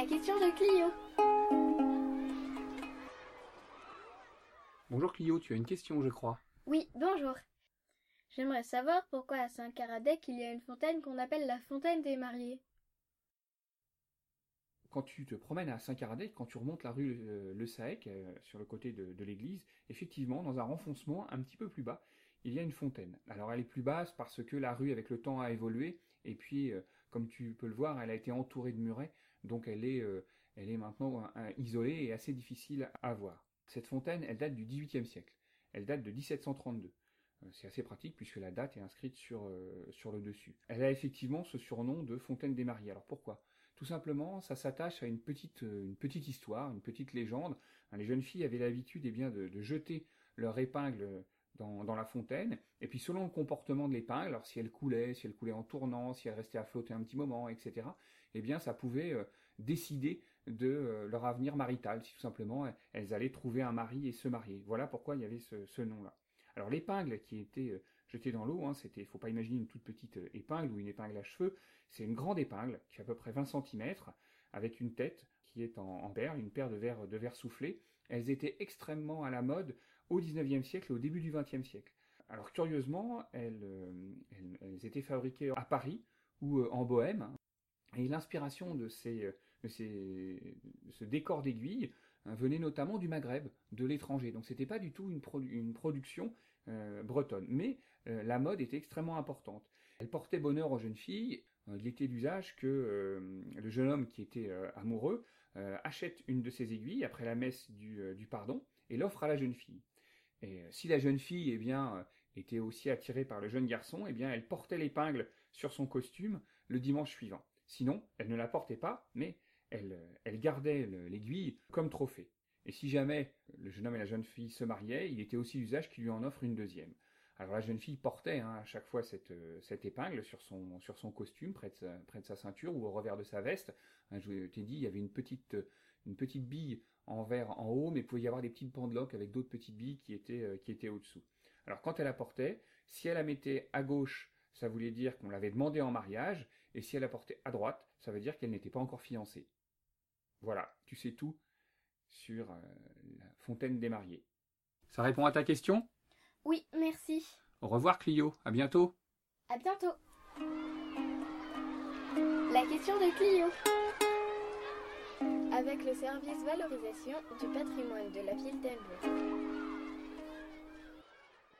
La question de Clio. Bonjour Clio, tu as une question, je crois. Oui, bonjour. J'aimerais savoir pourquoi à Saint-Caradec il y a une fontaine qu'on appelle la fontaine des mariés. Quand tu te promènes à Saint-Caradec, quand tu remontes la rue euh, Le Saec, euh, sur le côté de, de l'église, effectivement, dans un renfoncement un petit peu plus bas, il y a une fontaine. Alors elle est plus basse parce que la rue avec le temps a évolué, et puis euh, comme tu peux le voir, elle a été entourée de murets, donc elle est, est maintenant isolée et assez difficile à voir. Cette fontaine, elle date du XVIIIe siècle. Elle date de 1732. C'est assez pratique puisque la date est inscrite sur, sur le dessus. Elle a effectivement ce surnom de fontaine des mariés. Alors pourquoi? Tout simplement, ça s'attache à une petite, euh, histoire, une petite légende. Hein, les jeunes filles avaient l'habitude eh de, jeter leur épingle dans, la fontaine, et puis selon le comportement de l'épingle, alors si elle coulait, si elle coulait en tournant, si elle restait à flotter un petit moment, etc., eh bien ça pouvait euh, décider de euh, leur avenir marital, si tout simplement elles allaient trouver un mari et se marier. Voilà pourquoi il y avait ce, nom-là. Alors l'épingle qui était jetée dans l'eau, hein, c'était, faut pas imaginer une toute petite épingle ou une épingle à cheveux, c'est une grande épingle qui fait à peu près 20 cm, avec une tête qui est en, en une paire de verres, de verres soufflés. Elles étaient extrêmement à la mode au 19e siècle et au début du 20e siècle. Alors curieusement, elles, euh, elles, étaient fabriquées à Paris ou euh, en Bohème. Et l'inspiration de, ces, de, ces, ce décor d'aiguille hein, venait notamment du Maghreb, de l'étranger. Donc c'était pas du tout une, une production euh, bretonne. Mais la mode était extrêmement importante. Elle portait bonheur aux jeunes filles euh, il était d'usage que euh, le jeune homme qui était euh, amoureux achète une de ses aiguilles après la messe du, pardon et l'offre à la jeune fille. Et si la jeune fille, eh bien, était aussi attirée par le jeune garçon, eh bien, elle portait l'épingle sur son costume le dimanche suivant. Sinon, elle ne la portait pas, mais elle, elle gardait l'aiguille comme trophée. Et si jamais le jeune homme et la jeune fille se mariaient, il était aussi d'usage qu'il lui en offre une deuxième. Alors la jeune fille portait hein, à chaque fois cette, euh, cette épingle sur son, sur son costume, près de, sa, près de sa ceinture ou au revers de sa veste. Hein, je t'ai dit, il y avait une petite, une petite bille en verre en haut, mais il pouvait y avoir des petites pendeloques avec d'autres petites billes qui étaient, euh, qui étaient au-dessous. Alors quand elle la portait, si elle la mettait à gauche, ça voulait dire qu'on l'avait demandé en mariage, et si elle la portait à droite, ça veut dire qu'elle n'était pas encore fiancée. Voilà, tu sais tout sur euh, la fontaine des mariés. Ça répond à ta question? Oui, merci. Au revoir Clio, à bientôt. À bientôt. La question de Clio. Avec le service valorisation du patrimoine de la ville d'Elbeuf.